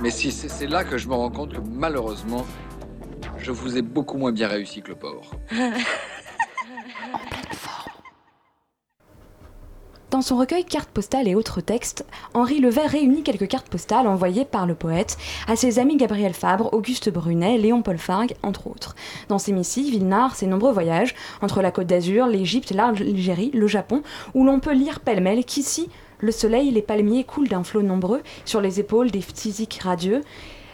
Mais si c'est là que je me rends compte que malheureusement, je vous ai beaucoup moins bien réussi que le porc. Dans son recueil Cartes postales et autres textes, Henri Levert réunit quelques cartes postales envoyées par le poète à ses amis Gabriel Fabre, Auguste Brunet, Léon Paul Fargue, entre autres. Dans ces missives, il ses nombreux voyages entre la Côte d'Azur, l'Égypte, l'Algérie, le Japon, où l'on peut lire pêle-mêle qu'ici, le soleil les palmiers coulent d'un flot nombreux sur les épaules des phtisiques radieux,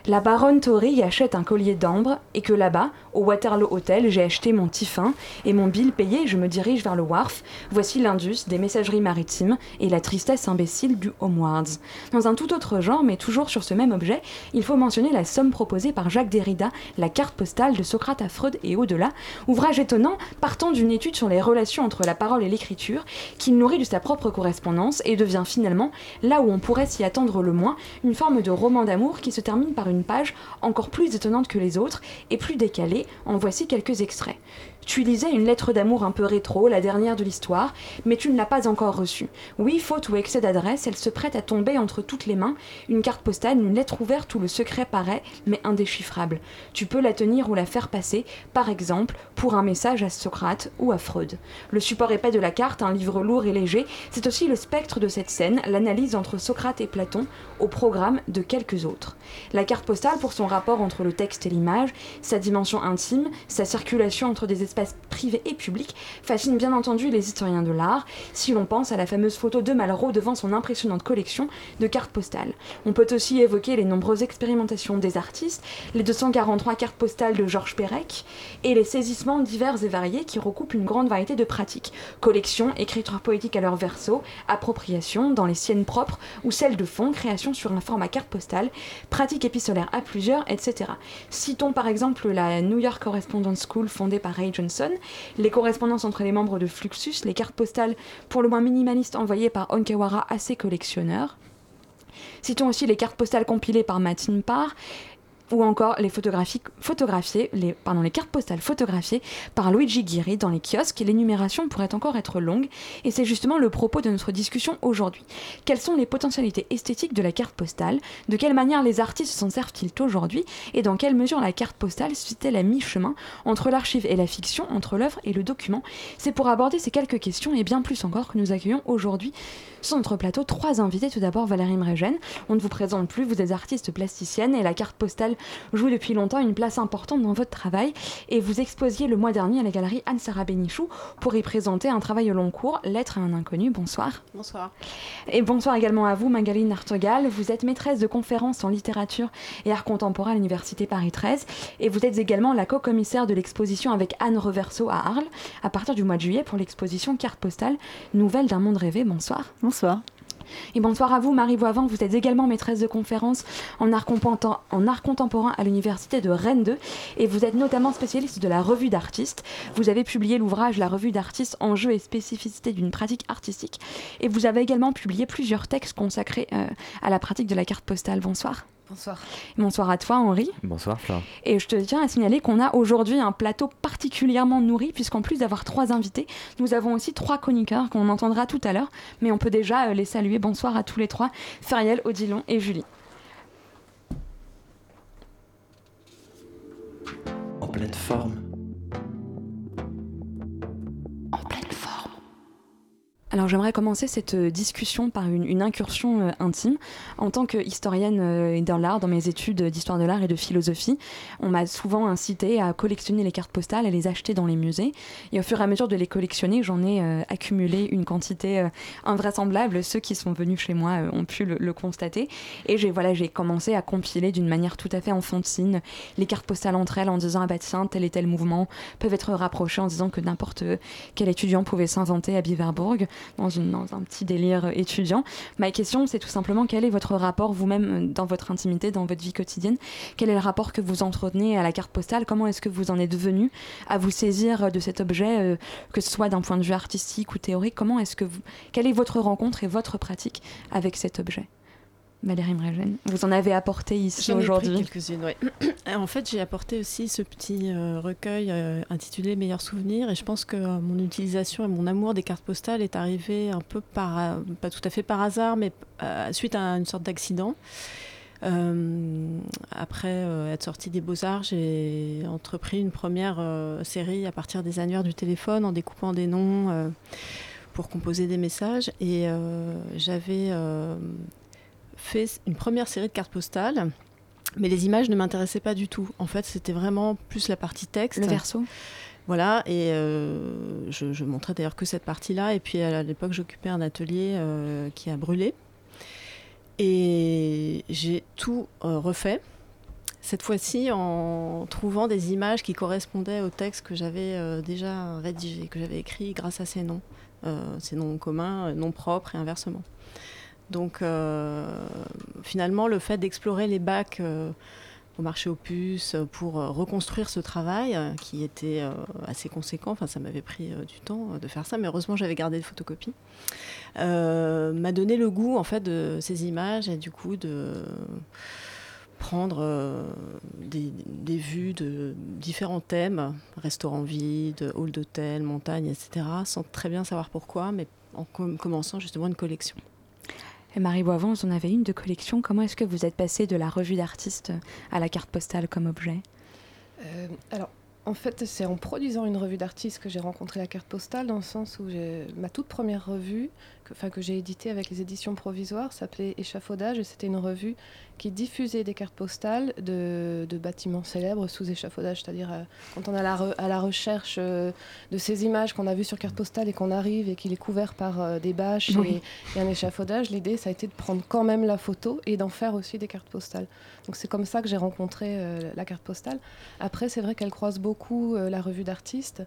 la baronne Tori y achète un collier d'ambre et que là-bas, au Waterloo Hotel, j'ai acheté mon tiffin et mon bill payé, je me dirige vers le wharf. Voici l'indus des messageries maritimes et la tristesse imbécile du Homewards. Dans un tout autre genre, mais toujours sur ce même objet, il faut mentionner la somme proposée par Jacques Derrida, la carte postale de Socrate à Freud et au-delà, ouvrage étonnant partant d'une étude sur les relations entre la parole et l'écriture, qu'il nourrit de sa propre correspondance et devient finalement, là où on pourrait s'y attendre le moins, une forme de roman d'amour qui se termine par une page encore plus étonnante que les autres et plus décalée, en voici quelques extraits. Tu lisais une lettre d'amour un peu rétro, la dernière de l'histoire, mais tu ne l'as pas encore reçue. Oui, faute ou excès d'adresse, elle se prête à tomber entre toutes les mains, une carte postale, une lettre ouverte où le secret paraît, mais indéchiffrable. Tu peux la tenir ou la faire passer, par exemple, pour un message à Socrate ou à Freud. Le support épais de la carte, un livre lourd et léger, c'est aussi le spectre de cette scène, l'analyse entre Socrate et Platon, au programme de quelques autres. La carte postale, pour son rapport entre le texte et l'image, sa dimension intime, sa circulation entre des espaces privés et publics, fascine bien entendu les historiens de l'art, si l'on pense à la fameuse photo de Malraux devant son impressionnante collection de cartes postales. On peut aussi évoquer les nombreuses expérimentations des artistes, les 243 cartes postales de Georges Perec, et les saisissements divers et variés qui recoupent une grande variété de pratiques. Collection, écriture poétique à leur verso, appropriation dans les siennes propres ou celles de fond, création sur un format carte postale, pratique épistolaire à plusieurs, etc. Citons par exemple la New York Correspondence School fondée par Ray Les correspondances entre les membres de Fluxus, les cartes postales pour le moins minimalistes envoyées par Onkawara à ses collectionneurs. Citons aussi les cartes postales compilées par Martin Parr, ou encore les photographiées, les, cartes postales photographiées par Luigi Guiri dans les kiosques. L'énumération pourrait encore être longue, et c'est justement le propos de notre discussion aujourd'hui. Quelles sont les potentialités esthétiques de la carte postale? De quelle manière les artistes s'en servent-ils aujourd'hui? Et dans quelle mesure la carte postale suit-elle à mi-chemin entre l'archive et la fiction, entre l'œuvre et le document? C'est pour aborder ces quelques questions et bien plus encore que nous accueillons aujourd'hui sur notre plateau trois invités. Tout d'abord Valérie Mregen, on ne vous présente plus, vous êtes artiste plasticienne et la carte postale joue depuis longtemps une place importante dans votre travail et vous exposiez le mois dernier à la galerie Anne-Sara Bénichou pour y présenter un travail au long cours, Lettre à un inconnu. Bonsoir. Bonsoir. Et bonsoir également à vous Magaline Artogal. Vous êtes maîtresse de conférences en littérature et art contemporain à l'Université Paris 13 et vous êtes également la co-commissaire de l'exposition avec Anne Reverso à Arles à partir du mois de juillet pour l'exposition Carte postale Nouvelle d'un monde rêvé. Bonsoir. Bonsoir. Et bonsoir à vous, Marie Voivant. Vous êtes également maîtresse de conférences en art, en art contemporain à l'université de Rennes 2 et vous êtes notamment spécialiste de la revue d'artistes. Vous avez publié l'ouvrage La revue d'artistes, enjeux et spécificités d'une pratique artistique et vous avez également publié plusieurs textes consacrés euh, à la pratique de la carte postale. Bonsoir. Bonsoir. Bonsoir à toi Henri. Bonsoir Flore. Et je te tiens à signaler qu'on a aujourd'hui un plateau particulièrement nourri puisqu'en plus d'avoir trois invités, nous avons aussi trois chroniqueurs qu'on entendra tout à l'heure, mais on peut déjà euh, les saluer. Bonsoir à tous les trois, Feriel, Odilon et Julie. En pleine forme. Alors j'aimerais commencer cette euh, discussion par une, incursion euh, intime. En tant qu'historienne euh, dans l'art, dans mes études d'histoire de l'art et de philosophie, on m'a souvent incité à collectionner les cartes postales, à les acheter dans les musées. Et au fur et à mesure de les collectionner, j'en ai accumulé une quantité invraisemblable. Ceux qui sont venus chez moi ont pu le, constater. Et j'ai voilà, j'ai commencé à compiler d'une manière tout à fait enfantine les cartes postales entre elles en disant ah bah tiens tel et tel mouvement peuvent être rapprochés en disant que n'importe quel étudiant pouvait s'inventer à Biverbourg dans, un petit délire étudiant. Ma question, c'est tout simplement quel est votre rapport vous-même dans votre intimité, dans votre vie quotidienne? Quel est le rapport que vous entretenez à la carte postale? Comment est-ce que vous en êtes venu à vous saisir de cet objet, que ce soit d'un point de vue artistique ou théorique? Comment est-ce que vous, quelle est votre rencontre et votre pratique avec cet objet? Valérie Mregen, vous en avez apporté ici aujourd'hui. quelques-unes, oui. en fait, j'ai apporté aussi ce petit euh, recueil euh, intitulé Meilleurs souvenirs et je pense que euh, mon utilisation et mon amour des cartes postales est arrivé un peu par, pas tout à fait par hasard, mais suite à une sorte d'accident. après être sortie des Beaux-Arts, j'ai entrepris une première série à partir des annuaires du téléphone en découpant des noms pour composer des messages. Et j'avais fait une première série de cartes postales. Mais les images ne m'intéressaient pas du tout. En fait, c'était vraiment plus la partie texte. Le verso voilà, et euh, je, montrais d'ailleurs que cette partie-là. Et puis à l'époque, j'occupais un atelier euh, qui a brûlé. Et j'ai tout euh, refait. Cette fois-ci, en trouvant des images qui correspondaient au texte que j'avais déjà rédigé, que j'avais écrit grâce à ces noms, ces noms communs, noms propres et inversement. Donc euh, finalement, le fait d'explorer les bacs euh, au marché aux puces pour euh, reconstruire ce travail qui était assez conséquent. Enfin, ça m'avait pris du temps de faire ça, mais heureusement j'avais gardé des photocopies. m'a donné le goût en fait de ces images et du coup de prendre des, vues de différents thèmes, restaurants vides, hall d'hôtel, montagne, etc., sans très bien savoir pourquoi, mais en commençant justement une collection. Marie Boivant, vous en avez une de collection. Comment est-ce que vous êtes passée de la revue d'artiste à la carte postale comme objet? Euh, Alors, en fait, c'est en produisant une revue d'artiste que j'ai rencontré la carte postale, dans le sens où ma toute première revue, que, que j'ai éditée avec les éditions provisoires, s'appelait Échafaudage, et c'était une revue qui diffusait des cartes postales de, bâtiments célèbres sous échafaudage, c'est-à-dire euh, quand on est à la, recherche euh, de ces images qu'on a vues sur carte postale et qu'on arrive et qu'il est couvert par euh, des bâches et, un échafaudage, l'idée ça a été de prendre quand même la photo et d'en faire aussi des cartes postales. Donc c'est comme ça que j'ai rencontré la carte postale. Après c'est vrai qu'elle croise beaucoup la revue d'artistes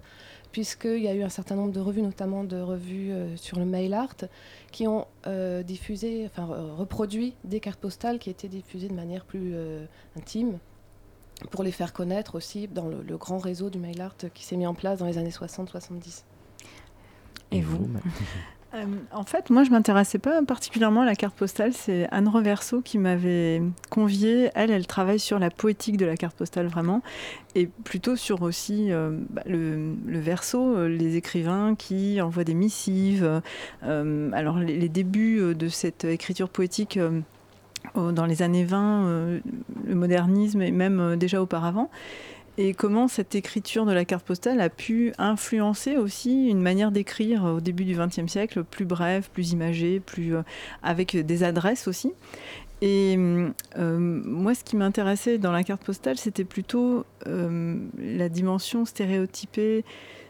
puisqu'il y a eu un certain nombre de revues, notamment de revues sur le mail art, qui ont diffusé, enfin reproduit des cartes postales qui étaient diffusées de manière plus euh, intime pour les faire connaître aussi dans le, grand réseau du mail art qui s'est mis en place dans les années 60-70. Et vous euh, en fait, moi, je m'intéressais pas particulièrement à la carte postale. C'est Anne Reverso qui m'avait conviée. Elle, elle travaille sur la poétique de la carte postale vraiment, et plutôt sur aussi euh, bah, le, verso, les écrivains qui envoient des missives. alors, les, les, débuts de cette écriture poétique dans les années 20, euh, le modernisme et même euh, déjà auparavant. Et comment cette écriture de la carte postale a pu influencer aussi une manière d'écrire au début du XXe siècle, plus brève, plus imagée, plus euh, avec des adresses aussi? Et moi, ce qui m'intéressait dans la carte postale, c'était plutôt la dimension stéréotypée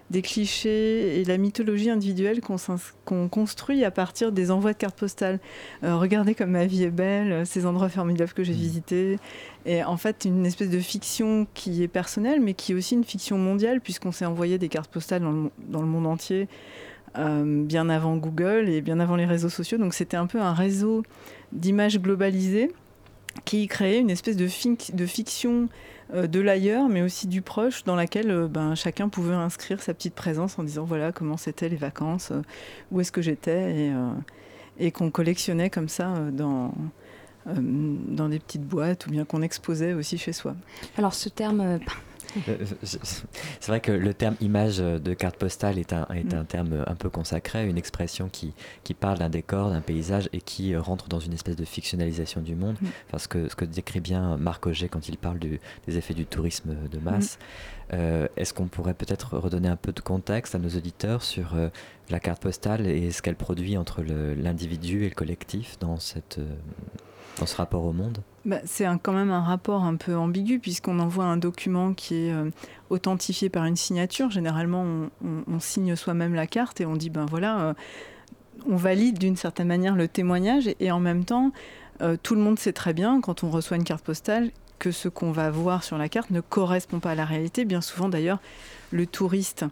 des clichés et la mythologie individuelle qu'on construit à partir des envois de cartes postales. Euh, regardez comme ma vie est belle, ces endroits formidables que j'ai mmh. visités. Et en fait, une espèce de fiction qui est personnelle, mais qui est aussi une fiction mondiale, puisqu'on s'est envoyé des cartes postales dans le, dans le monde entier. Euh, bien avant Google et bien avant les réseaux sociaux. Donc c'était un peu un réseau d'images globalisées qui créait une espèce de, fiction euh, de l'ailleurs, mais aussi du proche, dans laquelle euh, ben, chacun pouvait inscrire sa petite présence en disant voilà comment c'était les vacances, euh, où est-ce que j'étais, et, qu'on collectionnait comme ça dans, dans des petites boîtes ou bien qu'on exposait aussi chez soi. Alors ce terme c'est vrai que le terme image de carte postale est un, est un mm. terme un peu consacré, une expression qui, qui parle d'un décor, d'un paysage et qui euh, rentre dans une espèce de fictionnalisation du monde. Mm. Enfin, ce, que, ce que décrit bien Marc Auger quand il parle du, des effets du tourisme de masse. Mm. Euh, est-ce qu'on pourrait peut-être redonner un peu de contexte à nos auditeurs sur la carte postale et ce qu'elle produit entre l'individu et le collectif dans, cette, dans ce rapport au monde bah, c'est quand même un rapport un peu ambigu puisqu'on envoie un document qui est euh, authentifié par une signature. Généralement, on, signe soi-même la carte et on dit ben voilà, euh, on valide d'une certaine manière le témoignage et, en même temps, euh, tout le monde sait très bien quand on reçoit une carte postale que ce qu'on va voir sur la carte ne correspond pas à la réalité. Bien souvent d'ailleurs, le touriste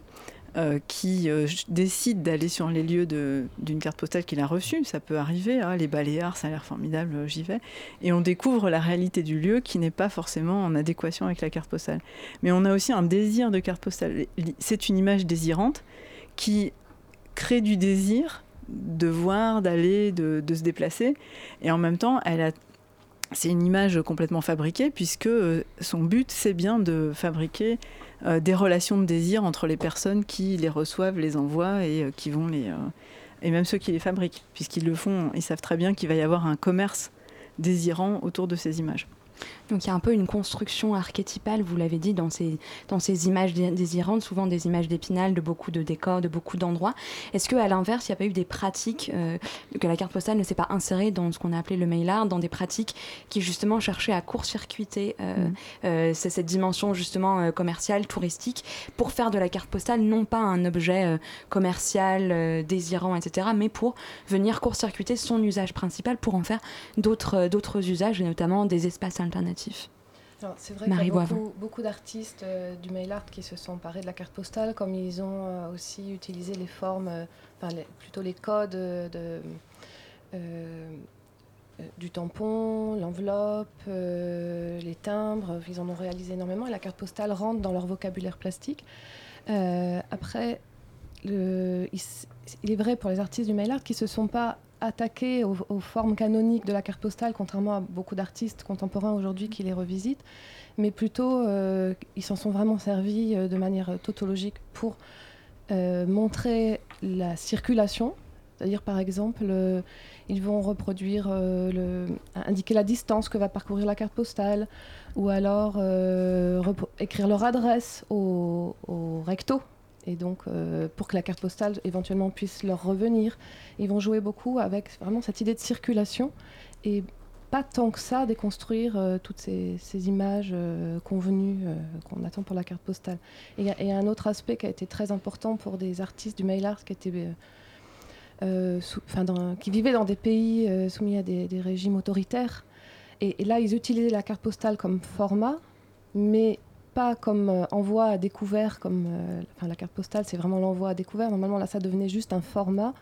euh, qui euh, décide d'aller sur les lieux d'une carte postale qu'il a reçue. Ça peut arriver, hein, les Baléares, ça a l'air formidable, euh, j'y vais. Et on découvre la réalité du lieu qui n'est pas forcément en adéquation avec la carte postale. Mais on a aussi un désir de carte postale. C'est une image désirante qui crée du désir de voir, d'aller, de, se déplacer. Et en même temps, elle c'est une image complètement fabriquée puisque son but c'est bien de fabriquer euh, des relations de désir entre les personnes qui les reçoivent, les envoient et euh, qui vont les. Euh, et même ceux qui les fabriquent, puisqu'ils le font, ils savent très bien qu'il va y avoir un commerce désirant autour de ces images. Donc il y a un peu une construction archétypale, vous l'avez dit, dans ces, dans ces images désirantes, souvent des images d'épinal, de beaucoup de décors, de beaucoup d'endroits. Est-ce qu'à l'inverse, il n'y a pas eu des pratiques euh, que la carte postale ne s'est pas insérée dans ce qu'on a appelé le mail art, dans des pratiques qui justement cherchaient à court-circuiter euh, mm. euh, cette dimension justement commerciale, touristique, pour faire de la carte postale non pas un objet commercial, désirant, etc., mais pour venir court-circuiter son usage principal pour en faire d'autres usages, et notamment des espaces C'est vrai qu'il y a beaucoup, beaucoup d'artistes euh, du mail art qui se sont emparés de la carte postale, comme ils ont euh, aussi utilisé les formes, euh, enfin plutôt les codes de, du tampon, l'enveloppe, les timbres. Ils en ont réalisé énormément et la carte postale rentre dans leur vocabulaire plastique. après, le, il, il, est vrai pour les artistes du mail art qui ne se sont pas attaqués aux, formes canoniques de la carte postale, contrairement à beaucoup d'artistes contemporains aujourd'hui qui les revisitent, mais plutôt euh, ils s'en sont vraiment servis euh, de manière tautologique pour euh, montrer la circulation. C'est-à-dire, par exemple, ils vont reproduire, indiquer la distance que va parcourir la carte postale, ou alors écrire leur adresse au recto et donc euh, pour que la carte postale éventuellement puisse leur revenir. Ils vont jouer beaucoup avec vraiment cette idée de circulation et pas tant que ça déconstruire euh, toutes ces, images euh, convenues qu'on attend pour la carte postale. Et a un autre aspect qui a été très important pour des artistes du mail art qui, étaient, qui vivaient dans des pays soumis à des, régimes autoritaires. Et, et, là, ils utilisaient la carte postale comme format, mais pas comme euh, envoi à découvert, comme euh, enfin, la carte postale, c'est vraiment l'envoi à découvert. Normalement, là, ça devenait juste un format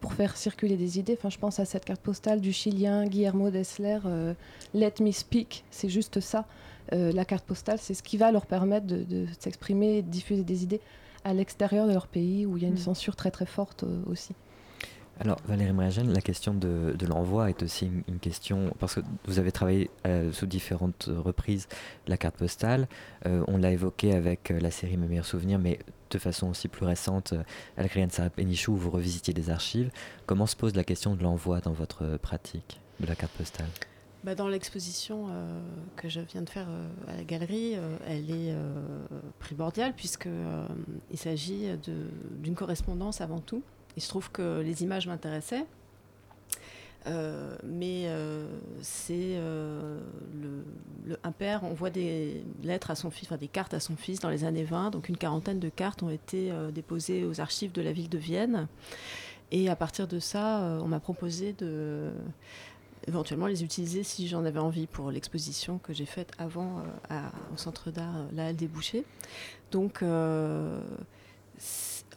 pour faire circuler des idées. Enfin, je pense à cette carte postale du Chilien Guillermo Dessler, euh, Let Me Speak, c'est juste ça. la carte postale, c'est ce qui va leur permettre de, s'exprimer et de diffuser des idées à l'extérieur de leur pays où il y a une mm. censure très très forte aussi. Alors Valérie Mragène, la question de, l'envoi est aussi une, question, parce que vous avez travaillé euh, sous différentes reprises la carte postale, euh, on l'a évoqué avec euh, la série Mes meilleurs souvenirs, mais de façon aussi plus récente, de Sarah Penichou, où vous revisitiez des archives. Comment se pose la question de l'envoi dans votre pratique de la carte postale? Bah dans l'exposition que je viens de faire à la galerie, elle est primordiale puisqu'il s'agit d'une correspondance avant tout il se trouve que les images m'intéressaient. Euh, mais euh, c'est euh, le, un père envoie des lettres à son fils, enfin des cartes à son fils dans les années 20. Donc une quarantaine de cartes ont été déposées aux archives de la ville de Vienne. Et à partir de ça, on m'a proposé de éventuellement les utiliser si j'en avais envie pour l'exposition que j'ai faite avant au centre d'art La Halle des Bouchers. Donc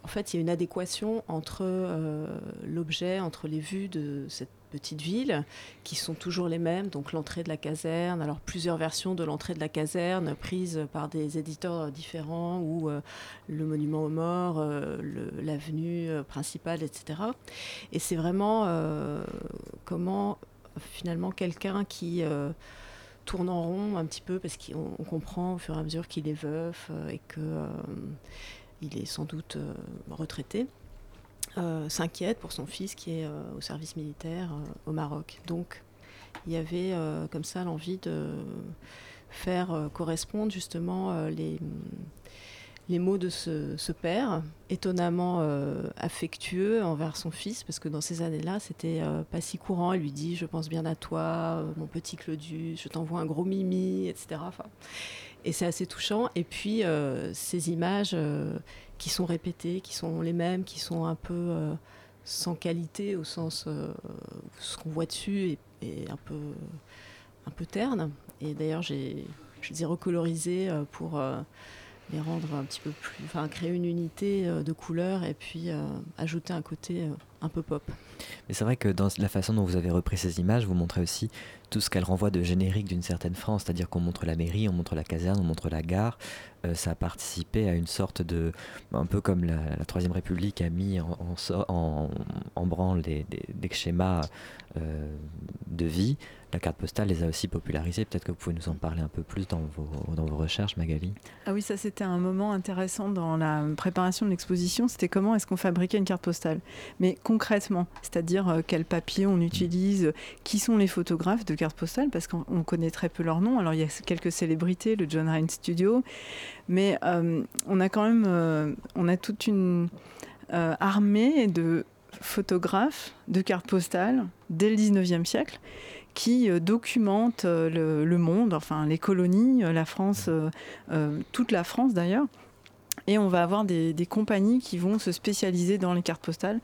en fait, il y a une adéquation entre euh, l'objet, entre les vues de cette petite ville, qui sont toujours les mêmes, donc l'entrée de la caserne, alors plusieurs versions de l'entrée de la caserne prises par des éditeurs différents, ou euh, le monument aux morts, euh, l'avenue principale, etc. Et c'est vraiment comment finalement quelqu'un qui tourne en rond un petit peu, parce qu'on comprend au fur et à mesure qu'il est veuf et que il est sans doute euh, retraité, euh, s'inquiète pour son fils qui est euh, au service militaire au Maroc. Donc il y avait comme ça l'envie de faire correspondre justement les, mots de ce, père, étonnamment affectueux envers son fils, parce que dans ces années-là, c'était pas si courant. Il lui dit Je pense bien à toi, mon petit Claudius, je t'envoie un gros mimi, etc. et c'est assez touchant. Et puis, euh, ces images euh, qui sont répétées, qui sont les mêmes, qui sont un peu euh, sans qualité au sens où ce qu'on voit dessus est, un, peu, un peu terne. Et d'ailleurs, je les ai recolorisées pour les rendre un petit peu plus, enfin créer une unité de couleurs et puis ajouter un côté un peu pop. Mais c'est vrai que dans la façon dont vous avez repris ces images, vous montrez aussi tout ce qu'elle renvoie de générique d'une certaine France, c'est-à-dire qu'on montre la mairie, on montre la caserne, on montre la gare. Euh, ça a participé à une sorte de, un peu comme la, Troisième République a mis en, en, en, branle des, des, schémas euh, de vie. La carte postale les a aussi popularisés. Peut-être que vous pouvez nous en parler un peu plus dans vos, dans vos recherches, Magali. Ah oui, ça c'était un moment intéressant dans la préparation de l'exposition. C'était comment est-ce qu'on fabriquait une carte postale? Mais concrètement, c'est-à-dire euh, quel papier on utilise, qui sont les photographes de cartes postales, parce qu'on connaît très peu leurs noms. Alors il y a quelques célébrités, le John Ryan Studio, mais euh, on a quand même, euh, on a toute une armée de photographes de cartes postales dès le 19e siècle qui documentent le, monde, enfin les colonies, la France, toute la France d'ailleurs. Et on va avoir des, compagnies qui vont se spécialiser dans les cartes postales.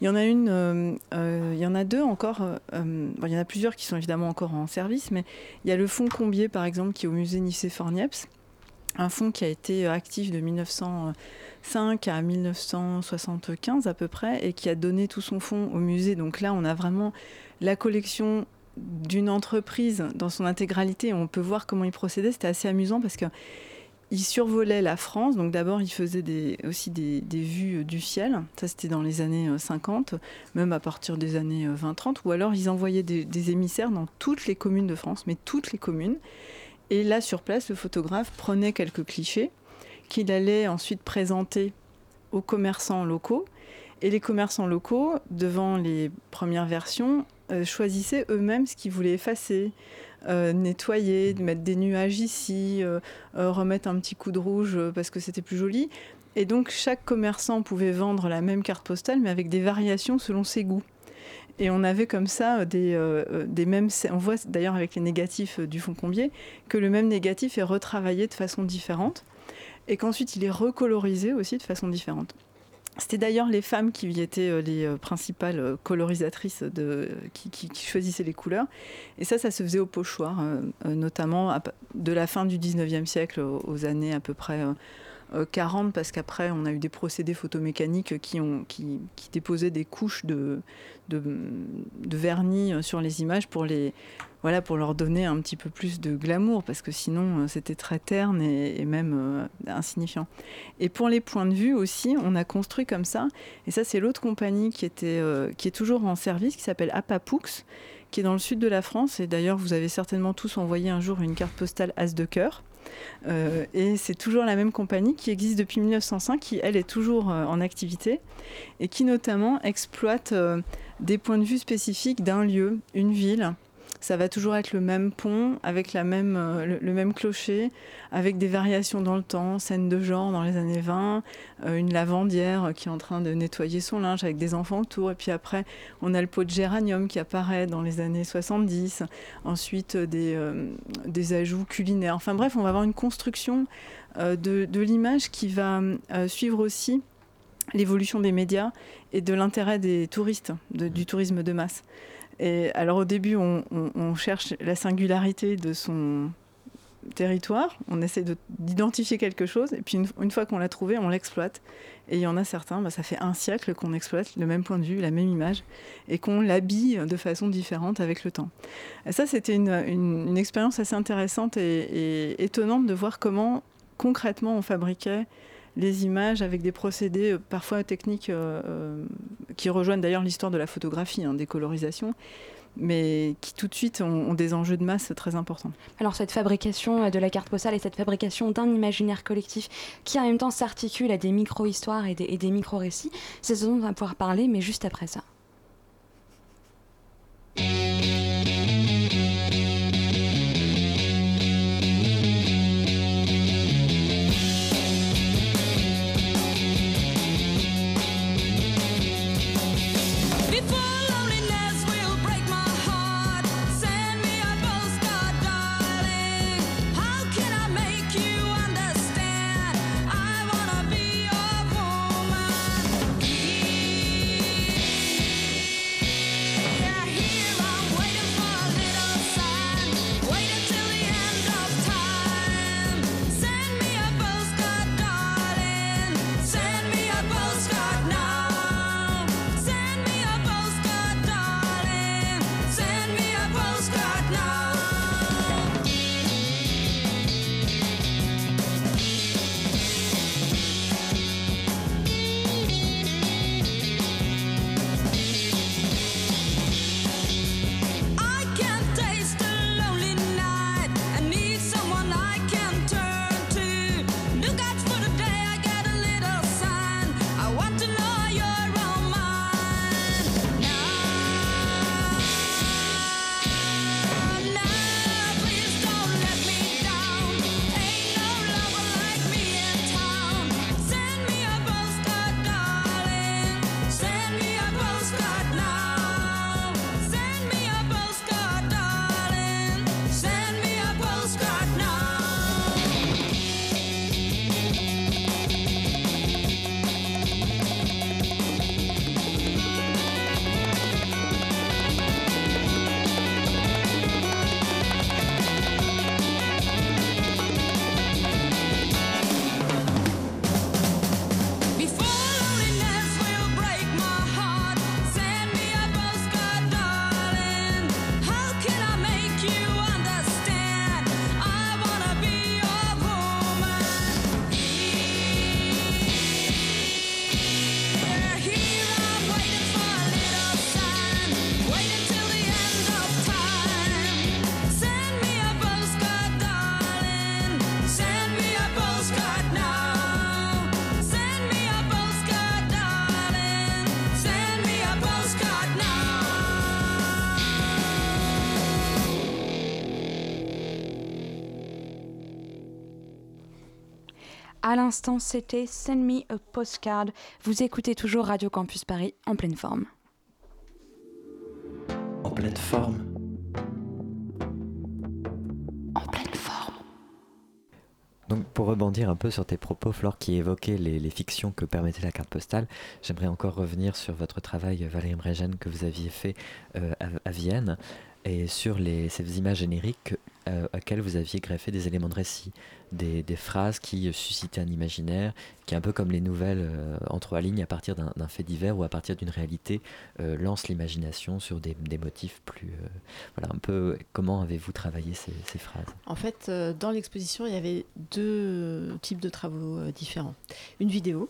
Il y en a une, euh, euh, il y en a deux encore. Euh, il y en a plusieurs qui sont évidemment encore en service, mais il y a le fonds Combier par exemple qui est au musée Nicéphore-Niepce, un fonds qui a été actif de 1905 à 1975 à peu près et qui a donné tout son fonds au musée. Donc là, on a vraiment la collection d'une entreprise dans son intégralité. On peut voir comment il procédait. C'était assez amusant parce que il survolait la France. Donc d'abord, il faisait aussi des, vues euh, du ciel. Ça, c'était dans les années 50, euh, même à partir des années 20-30. Euh, Ou alors, ils envoyaient des, émissaires dans toutes les communes de France, mais toutes les communes. Et là, sur place, le photographe prenait quelques clichés qu'il allait ensuite présenter aux commerçants locaux. Et les commerçants locaux, devant les premières versions, choisissaient eux-mêmes ce qu'ils voulaient effacer. Euh, nettoyer, mettre des nuages ici, euh, euh, remettre un petit coup de rouge parce que c'était plus joli. Et donc chaque commerçant pouvait vendre la même carte postale, mais avec des variations selon ses goûts. Et on avait comme ça des, des mêmes. On voit d'ailleurs avec les négatifs du fond Combier que le même négatif est retravaillé de façon différente et qu'ensuite il est recolorisé aussi de façon différente. C'était d'ailleurs les femmes qui étaient euh, les euh, principales euh, colorisatrices qui, choisissaient les couleurs. Et ça, ça se faisait au pochoir, notamment de la fin du 19e siècle aux années à peu près 40, parce qu'après, on a eu des procédés photomécaniques qui, ont, qui, déposaient des couches de, de, de, vernis sur les images pour les, voilà, pour leur donner un petit peu plus de glamour, parce que sinon euh, c'était très terne et, même euh, insignifiant. Et pour les points de vue aussi, on a construit comme ça, et ça c'est l'autre compagnie qui, était, euh, qui est toujours en service, qui s'appelle Apapoux, qui est dans le sud de la France, et d'ailleurs vous avez certainement tous envoyé un jour une carte postale As de cœur. Et c'est toujours la même compagnie qui existe depuis 1905, qui elle est toujours en activité et qui notamment exploite des points de vue spécifiques d'un lieu, une ville, ça va toujours être le même pont avec la même, euh, le, même clocher, avec des variations dans le temps, scène de genre dans les années 20, euh, une lavandière qui est en train de nettoyer son linge avec des enfants autour, et puis après on a le pot de géranium qui apparaît dans les années 70, ensuite des, euh, des ajouts culinaires. Enfin bref, on va avoir une construction de, de l'image qui va suivre aussi l'évolution des médias et de l'intérêt des touristes, du tourisme de masse. Et alors au début, on, cherche la singularité de son territoire, on essaie d'identifier quelque chose, et puis une, fois qu'on l'a trouvé, on l'exploite. Et il y en a certains, bah, ça fait un siècle qu'on exploite le même point de vue, la même image, et qu'on l'habille de façon différente avec le temps. Et ça, c'était une, expérience assez intéressante et étonnante de voir comment concrètement on fabriquait les images avec des procédés euh, parfois techniques euh, euh, qui rejoignent d'ailleurs l'histoire de la photographie, hein, des colorisations, mais qui tout de suite ont, des enjeux de masse très importants. Alors cette fabrication de la carte postale et cette fabrication d'un imaginaire collectif qui en même temps s'articule à des micro-histoires et des, et des micro-récits, c'est ce dont on va pouvoir parler, mais juste après ça. À l'instant, c'était Send Me a Postcard. Vous écoutez toujours Radio Campus Paris en pleine forme. En pleine forme. En pleine forme. Donc pour rebondir un peu sur tes propos, Flore, qui évoquaient les, fictions que permettait la carte postale, j'aimerais encore revenir sur votre travail, Valérie Mregen, que vous aviez fait euh, à, Vienne, et sur ces images génériques euh, auxquelles vous aviez greffé des éléments de récit, des, phrases qui suscitaient un imaginaire, qui un peu comme les nouvelles euh, en trois lignes à partir d'un fait divers ou à partir d'une réalité, euh, lance l'imagination sur des, motifs plus... voilà, un peu comment avez-vous travaillé ces, phrases? En fait, dans l'exposition, il y avait deux types de travaux différents. Une vidéo,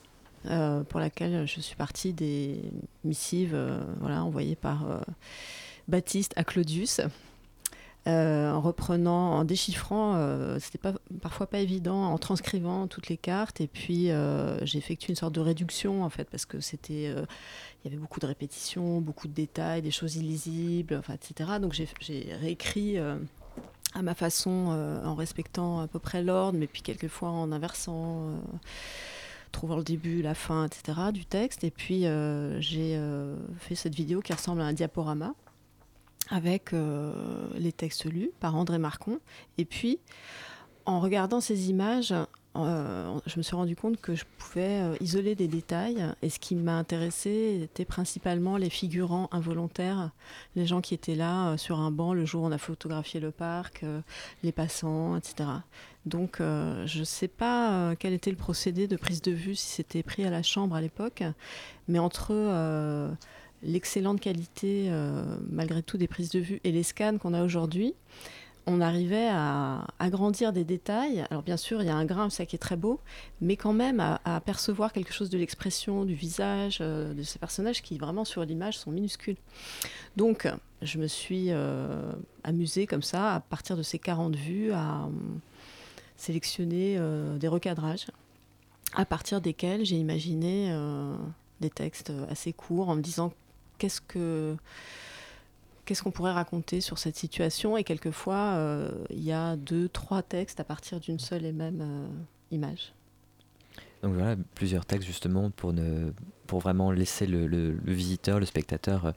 pour laquelle je suis partie des missives voilà, envoyées par Baptiste à Claudius, euh, en reprenant, en déchiffrant, euh, c'était pas, parfois pas évident, en transcrivant toutes les cartes. Et puis euh, j'ai effectué une sorte de réduction en fait, parce que c'était, il y avait beaucoup de répétitions, beaucoup de détails, des choses illisibles, enfin, etc. Donc j'ai réécrit à ma façon, en respectant à peu près l'ordre, mais puis quelquefois en inversant trouvant le début, la fin, etc. du texte. Et puis j'ai fait cette vidéo qui ressemble à un diaporama avec euh, les textes lus par André Marcon. Et puis, en regardant ces images, euh, je me suis rendu compte que je pouvais euh, isoler des détails. Et ce qui m'a intéressé était principalement les figurants involontaires, les gens qui étaient là sur un banc le jour où on a photographié le parc, les passants, etc. Donc, je ne sais pas quel était le procédé de prise de vue, si c'était pris à la chambre à l'époque, mais entre l'excellente qualité, euh, malgré tout, des prises de vue et les scans qu'on a aujourd'hui, on arrivait à agrandir des détails. Alors bien sûr, il y a un grain, ça qui est très beau, mais quand même à, percevoir quelque chose de l'expression, du visage euh, de ces personnages qui vraiment sur l'image sont minuscules. Donc je me suis euh, amusée comme ça, à partir de ces 40 vues, à sélectionner des recadrages, à partir desquels j'ai imaginé des textes assez courts en me disant qu'est-ce que qu'est-ce qu'on pourrait raconter sur cette situation? Et quelquefois, euh, il y a deux, trois textes à partir d'une seule et même euh, image. Donc voilà, plusieurs textes justement pour, ne, pour vraiment laisser le, visiteur, le spectateur euh,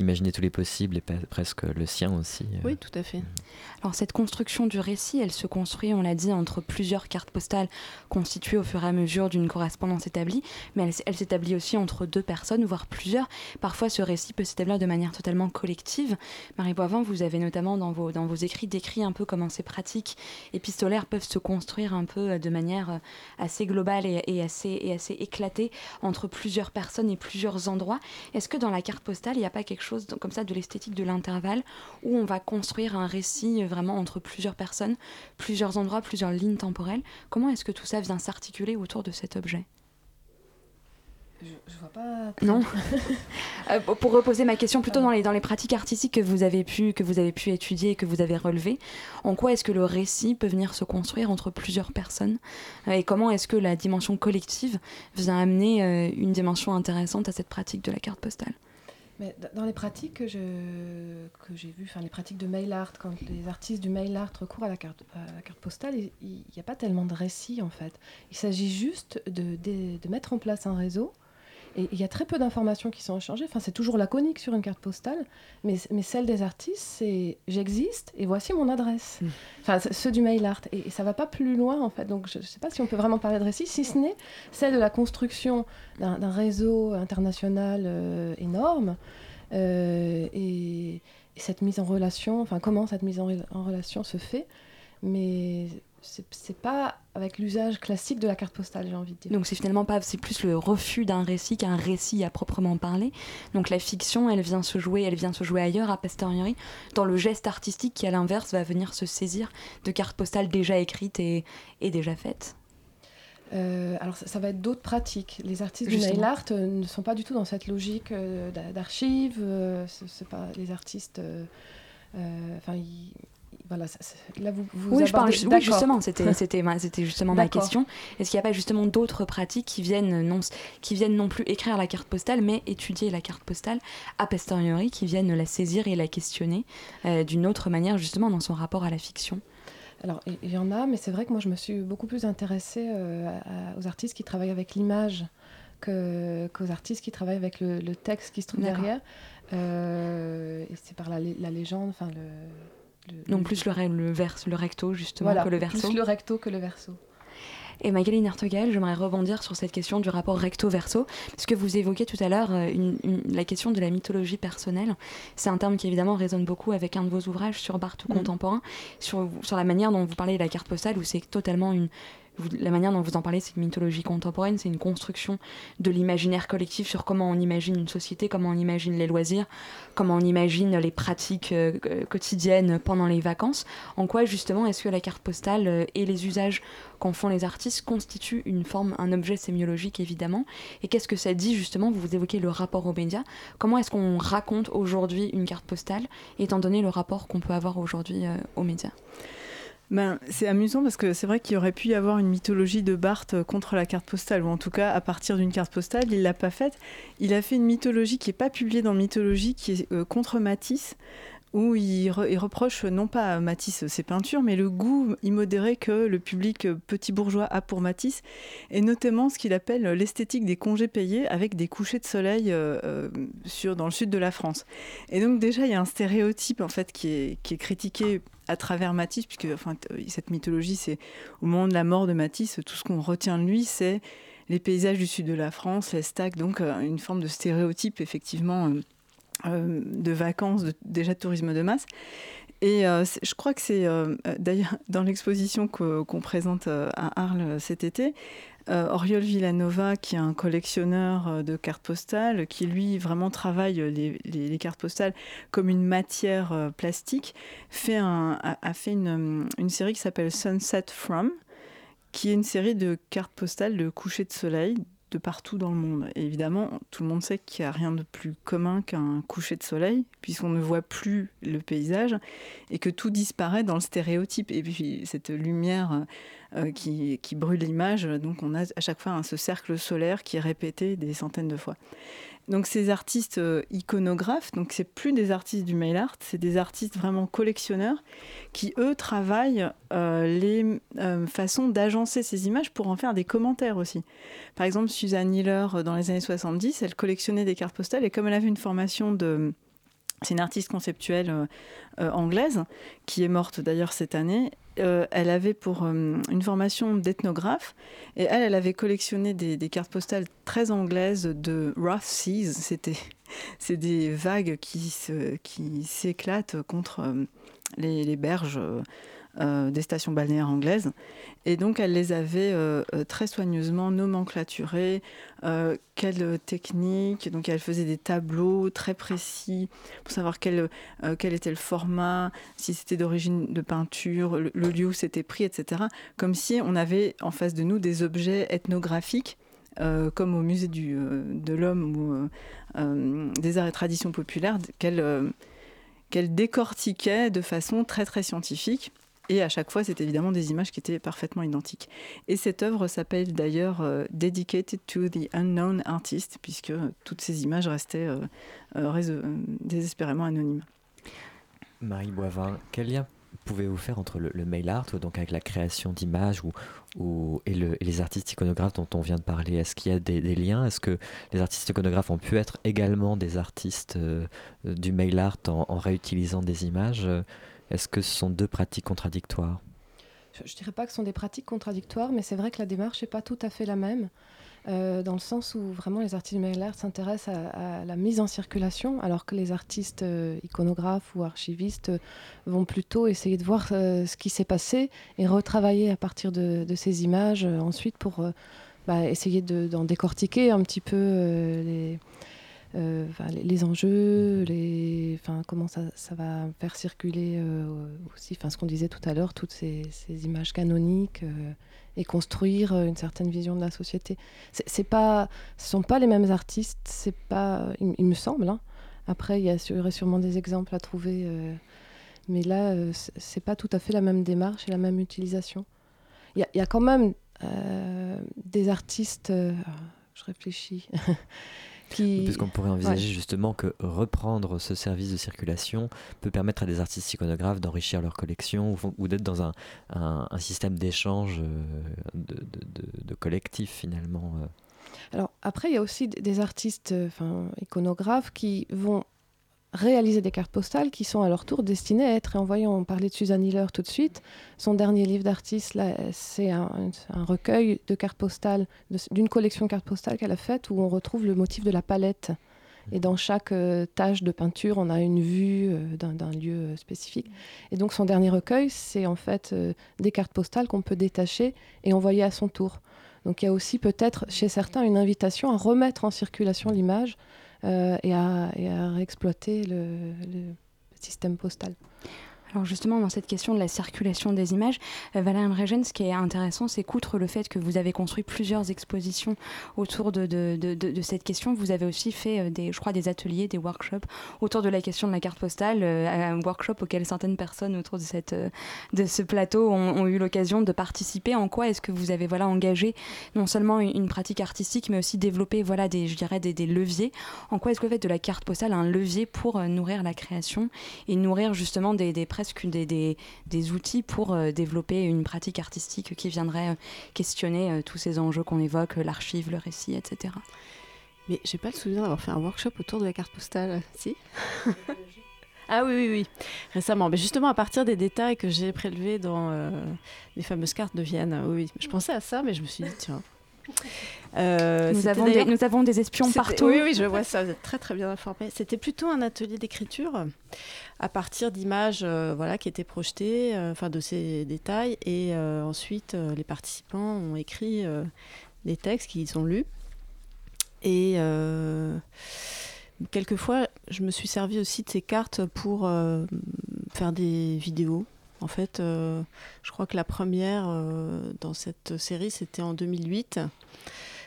imaginer tous les possibles et presque le sien aussi. Euh. Oui, tout à fait. Alors cette construction du récit, elle se construit, on l'a dit, entre plusieurs cartes postales constituées au fur et à mesure d'une correspondance établie, mais elle, s'établit aussi entre deux personnes, voire plusieurs. Parfois, ce récit peut s'établir de manière totalement collective. Marie Boivin, vous avez notamment dans vos, dans vos écrits décrit un peu comment ces pratiques épistolaires peuvent se construire un peu euh, de manière euh, assez globale et, assez, et assez éclatée entre plusieurs personnes et plusieurs endroits. Est-ce que dans la carte postale, il n'y a pas quelque chose comme ça de l'esthétique de l'intervalle où on va construire un récit vraiment entre plusieurs personnes, plusieurs endroits, plusieurs lignes temporelles. Comment est-ce que tout ça vient s'articuler autour de cet objet? Je, je, vois pas. Non. Euh, pour reposer ma question plutôt dans les, dans les pratiques artistiques que vous avez pu que vous avez pu étudier et que vous avez relevées, en quoi est-ce que le récit peut venir se construire entre plusieurs personnes? Euh, et comment est-ce que la dimension collective vient amener euh, une dimension intéressante à cette pratique de la carte postale? Mais dans les pratiques que, que j'ai vues, enfin les pratiques de mail art, quand les artistes du mail art recourent à la carte, la carte postale, il n'y a pas tellement de récits en fait. Il s'agit juste de, de, mettre en place un réseau et il y a très peu d'informations qui sont échangées. Enfin, c'est toujours laconique sur une carte postale, mais, mais celle des artistes, c'est j'existe et voici mon adresse. Hmm. Enfin, ceux du mail art. Et, ça va pas plus loin, en fait. Donc, je ne sais pas si on peut vraiment parler de récit, si ce n'est celle de la construction d'un réseau international euh, énorme. Euh, et, cette mise en relation, enfin, comment cette mise en relation se fait. Mais c'est pas avec l'usage classique de la carte postale, j'ai envie de dire. Donc c'est finalement pas, c'est plus le refus d'un récit qu'un récit à proprement parler. Donc la fiction, elle vient se jouer, elle vient se jouer ailleurs, à posteriori, dans le geste artistique qui à l'inverse va venir se saisir de cartes postales déjà écrites et, et déjà faites. Euh, alors ça, va être d'autres pratiques. Les artistes du nail art euh, ne sont pas du tout dans cette logique euh, d'archives. c'est pas les artistes. Enfin, voilà, là vous, vous oui, je parle, oui, justement, c'était c'était justement ma question. Est-ce qu'il n'y a pas justement d'autres pratiques qui viennent non qui viennent non plus écrire la carte postale, mais étudier la carte postale a posteriori, qui viennent la saisir et la questionner euh, d'une autre manière justement dans son rapport à la fiction? Alors, il y, en a, mais c'est vrai que moi, je me suis beaucoup plus intéressée aux artistes qui travaillent avec l'image qu'aux artistes qui travaillent avec le, texte qui se trouve derrière. et c'est par la, légende, enfin le, Non, plus le, le, le recto, justement, que le verso. Plus le recto que le verso. Et Magali Nertegal, j'aimerais rebondir sur cette question du rapport recto-verso, parce que vous évoquez tout à l'heure euh, la question de la mythologie personnelle. C'est un terme qui évidemment résonne beaucoup avec un de vos ouvrages sur Barthes mm. contemporain, sur, sur la manière dont vous parlez de la carte postale, où c'est totalement une, la manière dont vous en parlez, c'est une mythologie contemporaine, c'est une construction de l'imaginaire collectif sur comment on imagine une société, comment on imagine les loisirs, comment on imagine les pratiques euh, quotidiennes pendant les vacances. En quoi justement est-ce que la carte postale euh, et les usages qu'en font les artistes constituent une forme, un objet sémiologique évidemment? Et qu'est-ce que ça dit justement? Vous évoquez le rapport aux médias. Comment est-ce qu'on raconte aujourd'hui une carte postale, étant donné le rapport qu'on peut avoir aujourd'hui euh, aux médias? Ben, c'est amusant parce que c'est vrai qu'il aurait pu y avoir une mythologie de Barthes contre la carte postale, ou en tout cas à partir d'une carte postale, il l'a pas faite. Il a fait une mythologie qui n'est pas publiée dans Mythologie, qui est euh, contre Matisse, où il, reproche non pas à Matisse ses peintures, mais le goût immodéré que le public petit bourgeois a pour Matisse, et notamment ce qu'il appelle l'esthétique des congés payés avec des couchers de soleil euh, euh, sur, dans le sud de la France. Et donc déjà, il y a un stéréotype en fait qui est, qui est critiqué à travers Matisse, puisque enfin, cette mythologie, c'est au moment de la mort de Matisse, tout ce qu'on retient de lui, c'est les paysages du sud de la France, les stacks, donc euh, une forme de stéréotype effectivement euh, de vacances, déjà de tourisme de masse. Et euh, je crois que c'est euh, d'ailleurs dans l'exposition qu'on présente à Arles cet été, Oriol Villanova, qui est un collectionneur de cartes postales, qui lui vraiment travaille les, cartes postales comme une matière plastique, a, fait une, une série qui s'appelle Sunset From, qui est une série de cartes postales de coucher de soleil de partout dans le monde. Évidemment, tout le monde sait qu'il n'y a rien de plus commun qu'un coucher de soleil, puisqu'on ne voit plus le paysage et que tout disparaît dans le stéréotype. Et puis cette lumière euh, qui, brûle l'image, donc on a à chaque fois ce cercle solaire qui est répété des centaines de fois. Donc ces artistes euh, iconographes, donc c'est plus des artistes du mail art, c'est des artistes vraiment collectionneurs qui eux travaillent euh, les euh, façons d'agencer ces images pour en faire des commentaires aussi. Par exemple, Suzanne Hiller dans les années 70, elle collectionnait des cartes postales et comme elle avait une formation de c'est une artiste conceptuelle anglaise qui est morte d'ailleurs cette année. Euh, elle avait pour euh, une formation d'ethnographe et elle, elle avait collectionné des, cartes postales très anglaises de Rough Seas. C'était c'est des vagues qui qui s'éclatent contre euh, les berges euh, des stations balnéaires anglaises. Et donc, elle les avait euh, euh, très soigneusement nomenclaturées. quelle technique Donc, elle faisait des tableaux très précis pour savoir quel, quel était le format, si c'était d'origine de peinture, le, lieu où c'était pris, etc. Comme si on avait en face de nous des objets ethnographiques. comme au musée du, de l'homme ou des arts et traditions populaires, qu'elle qu'elle décortiquait de façon très très scientifique. Et à chaque fois, c'est évidemment des images qui étaient parfaitement identiques. Et cette œuvre s'appelle d'ailleurs euh, Dedicated to the Unknown Artist, puisque toutes ces images restaient euh, euh, désespérément anonymes. Marie Boivin, quel lien pouvez-vous faire entre le, mail art, donc avec la création d'images ou, et, les artistes iconographes dont on vient de parler? Est-ce qu'il y a des, liens? Est-ce que les artistes iconographes ont pu être également des artistes du mail art en réutilisant des images? Est-ce que ce sont deux pratiques contradictoires? Je ne dirais pas que ce sont des pratiques contradictoires, mais c'est vrai que la démarche n'est pas tout à fait la même. Euh, dans le sens où vraiment les artistes mail art s'intéressent à, la mise en circulation, alors que les artistes euh, iconographes ou archivistes euh, vont plutôt essayer de voir ce qui s'est passé et retravailler à partir de, ces images ensuite pour bah, essayer d'en décortiquer un petit peu les euh, les, enjeux, les, comment ça, ça, va faire circuler euh, aussi, ce qu'on disait tout à l'heure, toutes ces, images canoniques euh, et construire une certaine vision de la société. C'est pas, ce sont pas les mêmes artistes, c'est pas, il, me semble. Hein. Après, il y, aurait sûrement des exemples à trouver, mais là, c'est pas tout à fait la même démarche et la même utilisation. Il y, y, a quand même des artistes, je réfléchis. Puisqu'on pourrait envisager justement que reprendre ce service de circulation peut permettre à des artistes iconographes d'enrichir leur collection ou, d'être dans un, un, système d'échange de, de, de, collectif finalement. Alors après, il y a aussi des artistes iconographes qui vont réaliser des cartes postales qui sont à leur tour destinées à être envoyées. On parlait de Suzanne Hiller tout de suite. Son dernier livre d'artiste, c'est un, recueil de cartes postales, d'une collection de cartes postales qu'elle a faite où on retrouve le motif de la palette. Et dans chaque euh, tâche de peinture, on a une vue euh, d'un lieu euh, spécifique. Et donc son dernier recueil, c'est en fait des cartes postales qu'on peut détacher et envoyer à son tour. Donc il y a aussi peut-être chez certains une invitation à remettre en circulation l'image euh, et, à, et, à, réexploiter le, le système postal. Alors justement, dans cette question de la circulation des images, euh, Valérie Regen, ce qui est intéressant, c'est qu'outre le fait que vous avez construit plusieurs expositions autour de, de, de, cette question, vous avez aussi fait, euh, des, je crois, des ateliers, des workshops autour de la question de la carte postale, euh, un workshop auquel certaines personnes autour de, cette, de ce plateau ont, eu l'occasion de participer. En quoi est-ce que vous avez voilà, engagé non seulement une, pratique artistique, mais aussi développé voilà, des, je dirais, des, des leviers? En quoi est-ce que vous faites de la carte postale un levier pour nourrir la création et nourrir justement des, des presque des, des, des outils pour euh, développer une pratique artistique qui viendrait euh, questionner euh, tous ces enjeux qu'on évoque, l'archive, le récit, etc. Mais j'ai pas le souvenir d'avoir fait un workshop autour de la carte postale, si? Ah oui, oui, oui, récemment. Mais justement, à partir des détails que j'ai prélevés dans les fameuses cartes de Vienne, oui, je pensais à ça, mais je me suis dit, tiens, euh, nous, avons des, nous avons des espions partout. Oui, oui, je vois ça, vous êtes très très bien informé. C'était plutôt un atelier d'écriture à partir d'images euh, voilà, qui étaient projetées, euh, enfin de ces détails. Et ensuite, les participants ont écrit des textes qu'ils ont lus. Et quelquefois, je me suis servi aussi de ces cartes pour faire des vidéos en fait, je crois que la première dans cette série, c'était en 2008.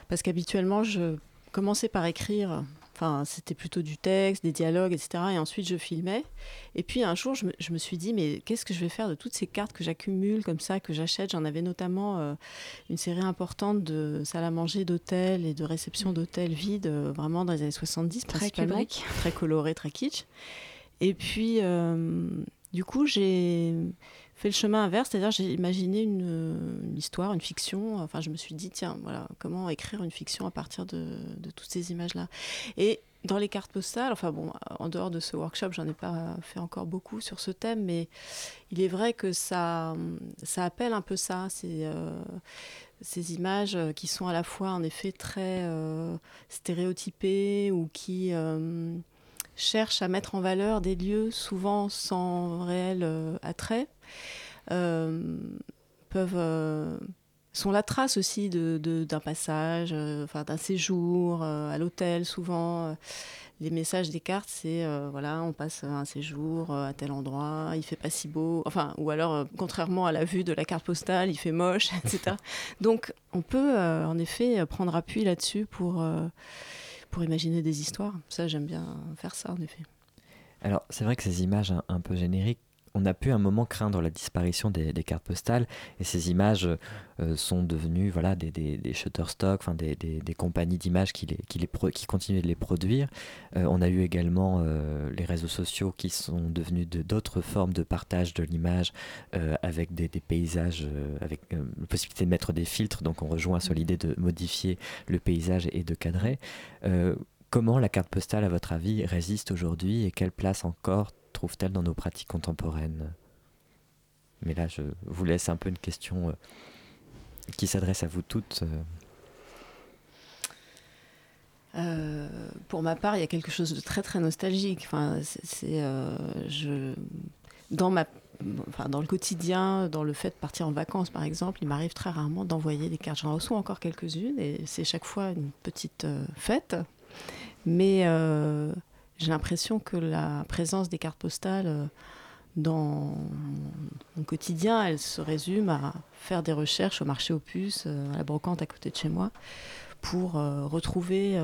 Parce qu'habituellement, je commençais par écrire. Enfin, c'était plutôt du texte, des dialogues, etc. Et ensuite, je filmais. Et puis, un jour, je me, suis dit, mais qu'est-ce que je vais faire de toutes ces cartes que j'accumule comme ça, que j'achète? J'en avais notamment euh, une série importante de salles à manger d'hôtels et de réceptions d'hôtels vides, vraiment dans les années 70, très principalement. Très coloré, très kitsch. Et puis, du coup, j'ai le chemin inverse, c'est-à-dire j'ai imaginé une, histoire, une fiction. Enfin, je me suis dit, tiens, voilà, comment écrire une fiction à partir de, toutes ces images-là? Et dans les cartes postales, enfin bon, en dehors de ce workshop, j'en ai pas fait encore beaucoup sur ce thème, mais il est vrai que ça, ça appelle un peu ça, ces, euh, ces images qui sont à la fois en effet très euh, stéréotypées ou qui euh, cherchent à mettre en valeur des lieux souvent sans réel attrait, peuvent euh, sont la trace aussi d'un de, d'un passage, enfin d'un séjour à l'hôtel. Souvent, les messages des cartes, c'est voilà, on passe un séjour à tel endroit, il fait pas si beau, enfin, ou alors contrairement à la vue de la carte postale, il fait moche, etc. Donc, on peut en effet prendre appui là-dessus pour pour imaginer des histoires. Ça, j'aime bien faire ça, en effet. Alors, c'est vrai que ces images un peu génériques on a pu un moment craindre la disparition des, cartes postales et ces images euh, sont devenues voilà, des, des, Shutterstock, des, des, compagnies d'images qui, les, qui, les qui continuent de les produire. Euh, on a eu également euh, les réseaux sociaux qui sont devenus d'autres formes de partage de l'image avec des, paysages, avec la possibilité de mettre des filtres. Donc on rejoint sur l'idée de modifier le paysage et de cadrer. comment la carte postale, à votre avis, résiste aujourd'hui et quelle place encore trouve-t-elle dans nos pratiques contemporaines? Mais là, je vous laisse un peu une question euh, qui s'adresse à vous toutes. Euh. Euh, pour ma part, il y a quelque chose de très très nostalgique. Enfin, c'est, je, dans ma, enfin, dans le quotidien, dans le fait de partir en vacances, par exemple, il m'arrive très rarement d'envoyer des cartes. J'en reçois encore quelques-unes et c'est chaque fois une petite fête. Mais j'ai l'impression que la présence des cartes postales euh, dans mon quotidien, elle se résume à faire des recherches au marché aux puces, euh, à la brocante à côté de chez moi, pour euh, retrouver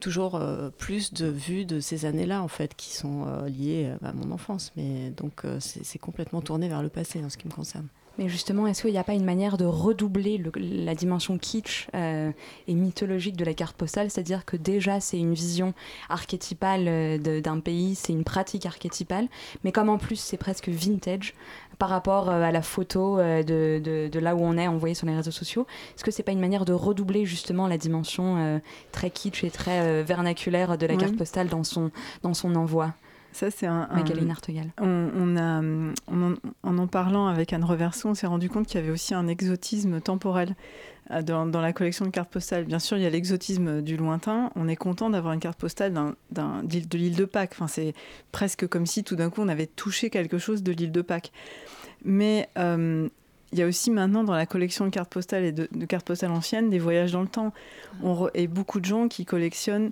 toujours plus de vues de ces années-là, en fait, qui sont liées à mon enfance. Mais donc, c'est complètement tourné vers le passé en ce qui me concerne. Mais justement, est-ce qu'il n'y a pas une manière de redoubler le- la dimension kitsch euh, et mythologique de la carte postale? C'est-à-dire que déjà, c'est une vision archétypale euh, d'un pays, c'est une pratique archétypale, mais comme en plus, c'est presque vintage par rapport euh, à la photo de, de- de là où on est envoyé sur les réseaux sociaux, est-ce que c'est pas une manière de redoubler justement la dimension euh, très kitsch et très euh, vernaculaire de la Oui. carte postale dans son, dans son envoi? Ça, c'est un. on, on a, on en, en en parlant avec Anne Reverso, on s'est rendu compte qu'il y avait aussi un exotisme temporel euh, dans, dans la collection de cartes postales. Bien sûr, il y a l'exotisme du lointain. On est content d'avoir une carte postale de l'île de Pâques. Enfin, c'est presque comme si tout d'un coup on avait touché quelque chose de l'île de Pâques. Mais euh, il y a aussi maintenant dans la collection de cartes postales et de, de cartes postales anciennes des voyages dans le temps. On re- et beaucoup de gens qui collectionnent,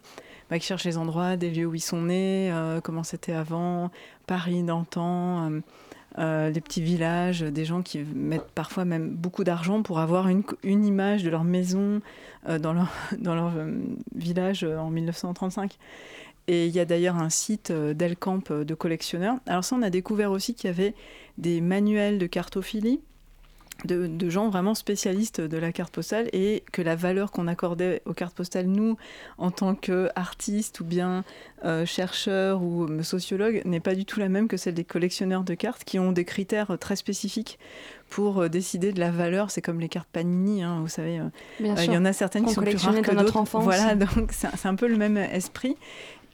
bah, qui cherchent les endroits, des lieux où ils sont nés, euh, comment c'était avant, Paris d'antan, euh, euh, les petits villages, des gens qui mettent parfois même beaucoup d'argent pour avoir une, une image de leur maison dans leur, dans leur village en 1935. Et il y a d'ailleurs un site d'Elcamp de collectionneurs. Alors ça, on a découvert aussi qu'il y avait des manuels de cartophilie de, de gens vraiment spécialistes de la carte postale et que la valeur qu'on accordait aux cartes postales, nous, en tant qu'artistes ou bien euh, chercheurs ou euh, sociologues, n'est pas du tout la même que celle des collectionneurs de cartes qui ont des critères euh, très spécifiques pour décider de la valeur. C'est comme les cartes Panini, hein, vous savez. euh, Il y en a certaines qui sont plus rares que d'autres. Voilà, donc c'est un peu le même esprit.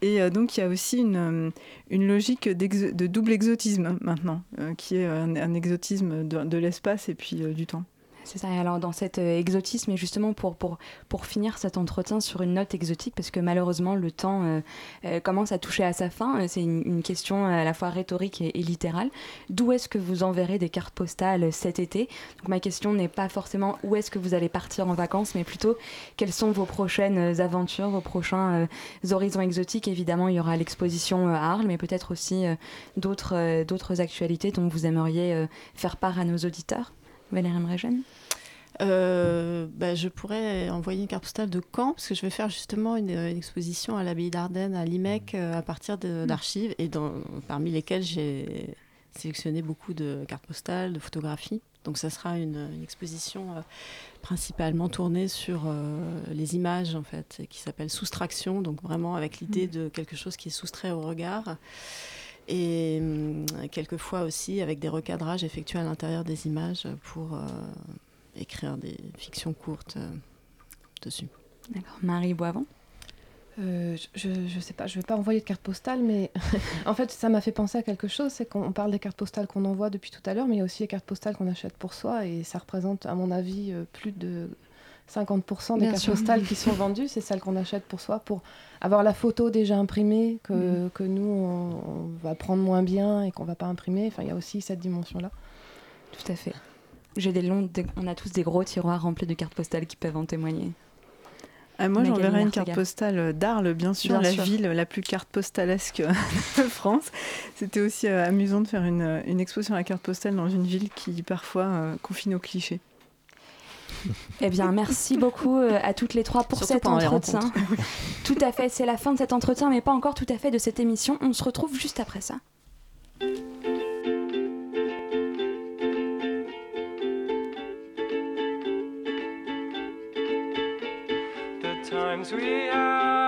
Et euh, donc il y a aussi une, euh, une logique de double exotisme maintenant, euh, qui est un, exotisme de, de l'espace et puis du temps. C'est ça, et alors dans cet euh, exotisme, et justement pour, pour, pour finir cet entretien sur une note exotique, parce que malheureusement le temps euh, euh, commence à toucher à sa fin, c'est une, question à la fois rhétorique et, littérale. D'où est-ce que vous enverrez des cartes postales cet été? Donc ma question n'est pas forcément où est-ce que vous allez partir en vacances, mais plutôt quelles sont vos prochaines aventures, vos prochains horizons exotiques? Évidemment, il y aura l'exposition à Arles, mais peut-être aussi d'autres d'autres actualités dont vous aimeriez faire part à nos auditeurs. Valérie Mregen Euh, bah, je pourrais envoyer une carte postale de Caen, parce que je vais faire justement une, une exposition à l'abbaye d'Ardenne, à Limec, euh, à partir de- d'archives, et dans, parmi lesquelles j'ai sélectionné beaucoup de cartes postales, de photographies. Donc ça sera une, une exposition euh, principalement tournée sur euh, les images, en fait, qui s'appelle Soustraction, donc vraiment avec l'idée de quelque chose qui est soustrait au regard. Et hum, quelquefois aussi avec des recadrages effectués à l'intérieur des images pour euh, écrire des fictions courtes euh, dessus. D'accord. Marie Boivant? Euh, je, je sais pas, je vais pas envoyer de carte postale, mais en fait, ça m'a fait penser à quelque chose. C'est qu'on parle des cartes postales qu'on envoie depuis tout à l'heure, mais il y a aussi les cartes postales qu'on achète pour soi, et ça représente, à mon avis, euh, plus de 50% des Bien cartes sûr. postales qui sont vendues. C'est celles qu'on achète pour soi, pour avoir la photo déjà imprimée que, que nous on, on va prendre moins bien et qu'on va pas imprimer. Enfin, il y a aussi cette dimension-là. Tout à fait. J'ai des longs, des- on a tous des gros tiroirs remplis de cartes postales qui peuvent en témoigner. Ah, moi, j'enverrai une carte postale d'Arles, bien sûr, Bien la sûr. ville la plus carte postalesque de France. C'était aussi euh, amusant de faire une, une exposition à la carte postale dans une ville qui parfois euh, confine aux clichés. Eh bien, merci beaucoup euh, à toutes les trois pour Surtout cet entretien. tout à fait, c'est la fin de cet entretien, mais pas encore tout à fait de cette émission. On se retrouve juste après ça. the times we had.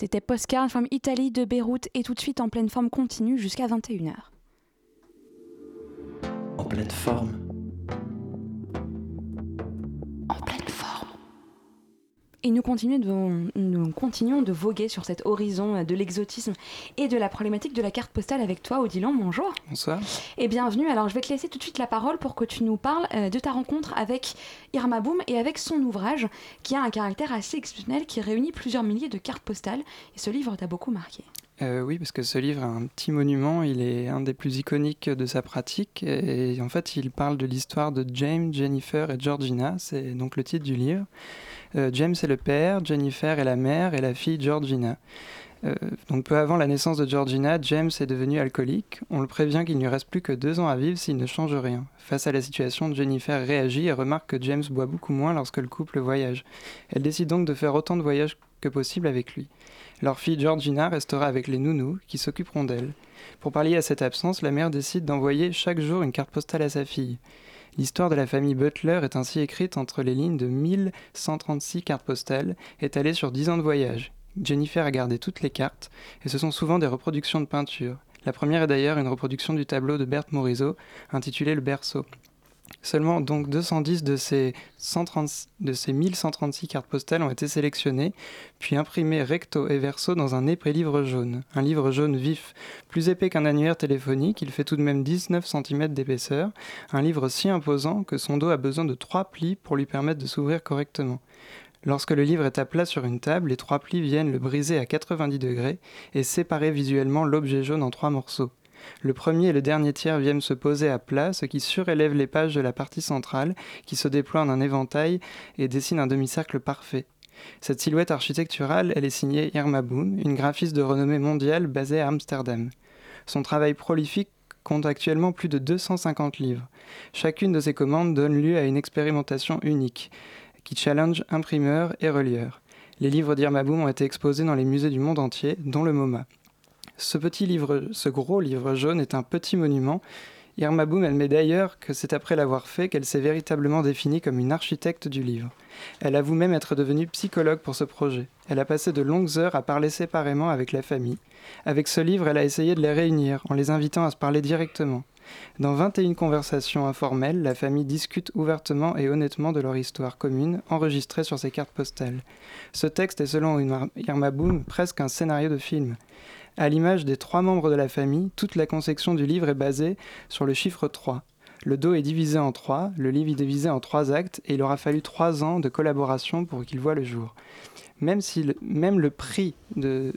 C'était Postcard from Italy de Beyrouth et tout de suite en pleine forme continue jusqu'à 21h. En pleine forme. En pleine forme. Et nous continuons, de, nous continuons de voguer sur cet horizon de l'exotisme et de la problématique de la carte postale avec toi, Odilon. Bonjour. Bonsoir. Et bienvenue. Alors, je vais te laisser tout de suite la parole pour que tu nous parles euh, de ta rencontre avec Irma Boom et avec son ouvrage qui a un caractère assez exceptionnel qui réunit plusieurs milliers de cartes postales. Et ce livre t'a beaucoup marqué. Euh, oui, parce que ce livre est un petit monument, il est un des plus iconiques de sa pratique, et en fait il parle de l'histoire de James, Jennifer et Georgina, c'est donc le titre du livre. Euh, James est le père, Jennifer est la mère et la fille Georgina. Euh, donc peu avant la naissance de Georgina, James est devenu alcoolique. On le prévient qu'il ne reste plus que deux ans à vivre s'il ne change rien. Face à la situation, Jennifer réagit et remarque que James boit beaucoup moins lorsque le couple voyage. Elle décide donc de faire autant de voyages que possible avec lui. Leur fille Georgina restera avec les nounous qui s'occuperont d'elle. Pour pallier à cette absence, la mère décide d'envoyer chaque jour une carte postale à sa fille. L'histoire de la famille Butler est ainsi écrite entre les lignes de 1136 cartes postales étalées sur 10 ans de voyage. Jennifer a gardé toutes les cartes, et ce sont souvent des reproductions de peintures. La première est d'ailleurs une reproduction du tableau de Berthe Morisot, intitulé Le Berceau. Seulement donc 210 de ces, 130 de ces 1136 cartes postales ont été sélectionnées, puis imprimées recto et verso dans un épais livre jaune. Un livre jaune vif, plus épais qu'un annuaire téléphonique, il fait tout de même 19 cm d'épaisseur, un livre si imposant que son dos a besoin de trois plis pour lui permettre de s'ouvrir correctement. Lorsque le livre est à plat sur une table, les trois plis viennent le briser à 90 degrés et séparer visuellement l'objet jaune en trois morceaux. Le premier et le dernier tiers viennent se poser à plat, ce qui surélève les pages de la partie centrale, qui se déploie en un éventail et dessine un demi-cercle parfait. Cette silhouette architecturale, elle est signée Irma Boom, une graphiste de renommée mondiale basée à Amsterdam. Son travail prolifique compte actuellement plus de 250 livres. Chacune de ses commandes donne lieu à une expérimentation unique, qui challenge imprimeurs et relieurs. Les livres d'Irma Boom ont été exposés dans les musées du monde entier, dont le MoMA. Ce petit livre, ce gros livre jaune est un petit monument. Irma Boom admet d'ailleurs que c'est après l'avoir fait qu'elle s'est véritablement définie comme une architecte du livre. Elle avoue même être devenue psychologue pour ce projet. Elle a passé de longues heures à parler séparément avec la famille. Avec ce livre, elle a essayé de les réunir en les invitant à se parler directement. Dans 21 conversations informelles, la famille discute ouvertement et honnêtement de leur histoire commune, enregistrée sur ses cartes postales. Ce texte est selon Irma Boom presque un scénario de film. À l'image des trois membres de la famille, toute la conception du livre est basée sur le chiffre 3. Le dos est divisé en trois, le livre est divisé en trois actes et il aura fallu trois ans de collaboration pour qu'il voit le jour. Même, si le, même le prix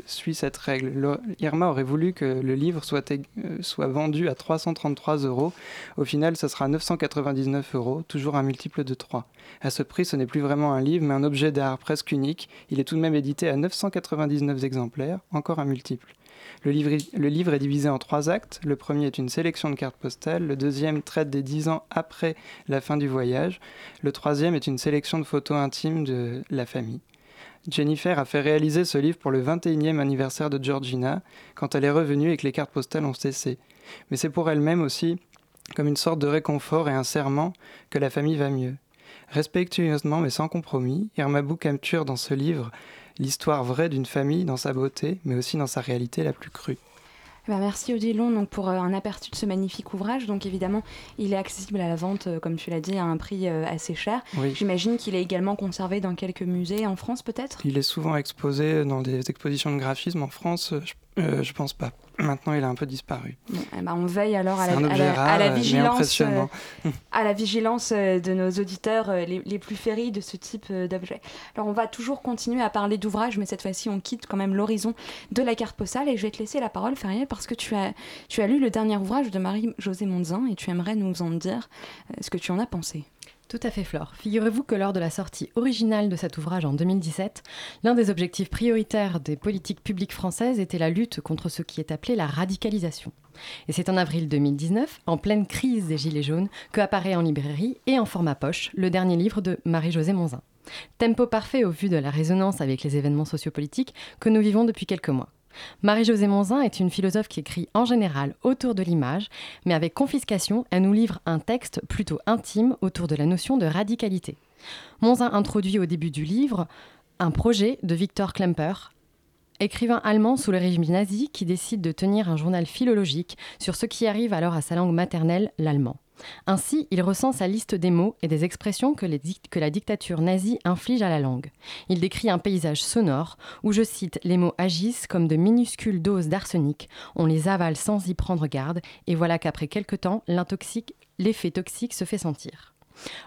suit cette règle, le, Irma aurait voulu que le livre soit, euh, vendu à 333 euros. Au final, ce sera 999 euros, toujours un multiple de 3. À ce prix, ce n'est plus vraiment un livre, mais un objet d'art presque unique. Il est tout de même édité à 999 exemplaires, encore un multiple. Le livre, est divisé en trois actes. Le premier est une sélection de cartes postales, le deuxième traite des dix ans après la fin du voyage, le troisième est une sélection de photos intimes de la famille. Jennifer a fait réaliser ce livre pour le 21e anniversaire de Georgina, quand elle est revenue et que les cartes postales ont cessé. Mais c'est pour elle-même aussi comme une sorte de réconfort et un serment que la famille va mieux. Respectueusement mais sans compromis, Irmabou capture dans ce livre l'histoire vraie d'une famille dans sa beauté, mais aussi dans sa réalité la plus crue. Eh ben, merci Odilon donc, pour euh, un aperçu de ce magnifique ouvrage. Donc évidemment, il est accessible à la vente, euh, comme tu l'as dit, à un prix euh, assez cher. Oui. J'imagine qu'il est également conservé dans quelques musées en France peut-être? Il est souvent exposé dans des expositions de graphisme en France, je, euh, je pense pas. Maintenant, il a un peu disparu. Eh ben, on veille alors à la, C'est un à objet la- rare, à la mais vigilance, euh, à la vigilance de nos auditeurs euh, les, les plus féris de ce type euh, d'objet. Alors on va toujours continuer à parler d'ouvrages, mais cette fois-ci on quitte quand même l'horizon de la carte postale et je vais te laisser la parole, Feriel, parce que tu as, tu as lu le dernier ouvrage de Marie-Josée Monzin et tu aimerais nous en dire ce que tu en as pensé. Tout à fait, Flore. Figurez-vous que lors de la sortie originale de cet ouvrage en 2017, l'un des objectifs prioritaires des politiques publiques françaises était la lutte contre ce qui est appelé la radicalisation. Et c'est en avril 2019, en pleine crise des Gilets jaunes, que apparaît en librairie et en format poche le dernier livre de Marie-Josée Monzin. Tempo parfait au vu de la résonance avec les événements sociopolitiques que nous vivons depuis quelques mois. Marie-Josée Monzin est une philosophe qui écrit en général autour de l'image, mais avec confiscation, elle nous livre un texte plutôt intime autour de la notion de radicalité. Monzin introduit au début du livre un projet de Victor Klemper, écrivain allemand sous le régime nazi qui décide de tenir un journal philologique sur ce qui arrive alors à sa langue maternelle, l'allemand. Ainsi, il recense sa liste des mots et des expressions que, que la dictature nazie inflige à la langue. Il décrit un paysage sonore où, je cite, les mots agissent comme de minuscules doses d'arsenic, on les avale sans y prendre garde, et voilà qu'après quelque temps, l'effet toxique se fait sentir.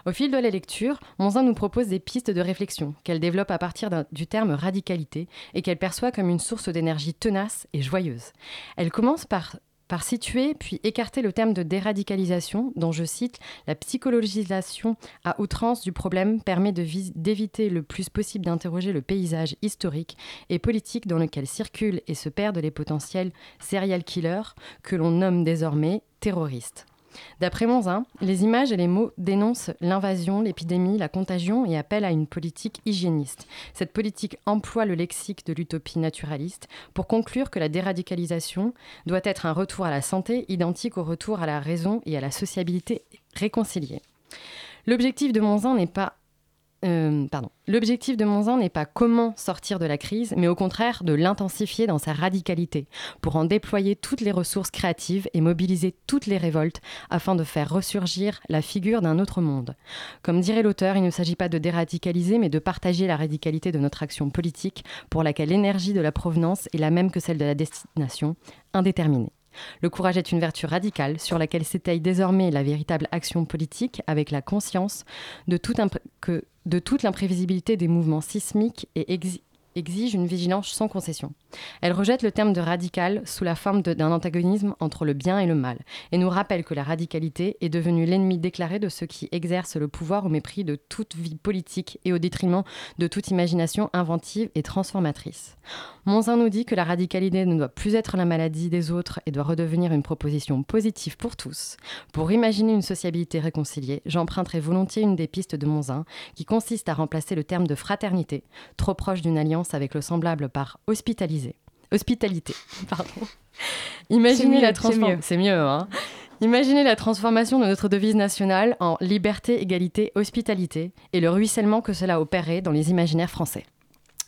Au fil de la lecture, Monzin nous propose des pistes de réflexion qu'elle développe à partir du terme radicalité et qu'elle perçoit comme une source d'énergie tenace et joyeuse. Elle commence par par situer puis écarter le terme de déradicalisation, dont je cite la psychologisation à outrance du problème permet d'éviter le plus possible d'interroger le paysage historique et politique dans lequel circulent et se perdent les potentiels serial killers que l'on nomme désormais terroristes. D'après Monzin, les images et les mots dénoncent l'invasion, l'épidémie, la contagion et appellent à une politique hygiéniste. Cette politique emploie le lexique de l'utopie naturaliste pour conclure que la déradicalisation doit être un retour à la santé identique au retour à la raison et à la sociabilité réconciliée. L'objectif de Monzin n'est pas euh. L'objectif de Monzin n'est pas comment sortir de la crise, mais au contraire de l'intensifier dans sa radicalité, pour en déployer toutes les ressources créatives et mobiliser toutes les révoltes afin de faire ressurgir la figure d'un autre monde. Comme dirait l'auteur, il ne s'agit pas de déradicaliser, mais de partager la radicalité de notre action politique, pour laquelle l'énergie de la provenance est la même que celle de la destination, indéterminée. Le courage est une vertu radicale sur laquelle s'étaye désormais la véritable action politique avec la conscience de, toute l'imprévisibilité des mouvements sismiques et exi- exige une vigilance sans concession. Elle rejette le terme de radical sous la forme d'un antagonisme entre le bien et le mal et nous rappelle que la radicalité est devenue l'ennemi déclaré de ceux qui exercent le pouvoir au mépris de toute vie politique et au détriment de toute imagination inventive et transformatrice. Monzin nous dit que la radicalité ne doit plus être la maladie des autres et doit redevenir une proposition positive pour tous. Pour imaginer une sociabilité réconciliée, j'emprunterai volontiers une des pistes de Monzin qui consiste à remplacer le terme de fraternité, trop proche d'une alliance avec le semblable par hospitaliser. Hospitalité, pardon. Imaginez mieux, la transformation. mieux. C'est mieux, hein. Imaginez la transformation de notre devise nationale en liberté, égalité, hospitalité et le ruissellement que cela opérait dans les imaginaires français.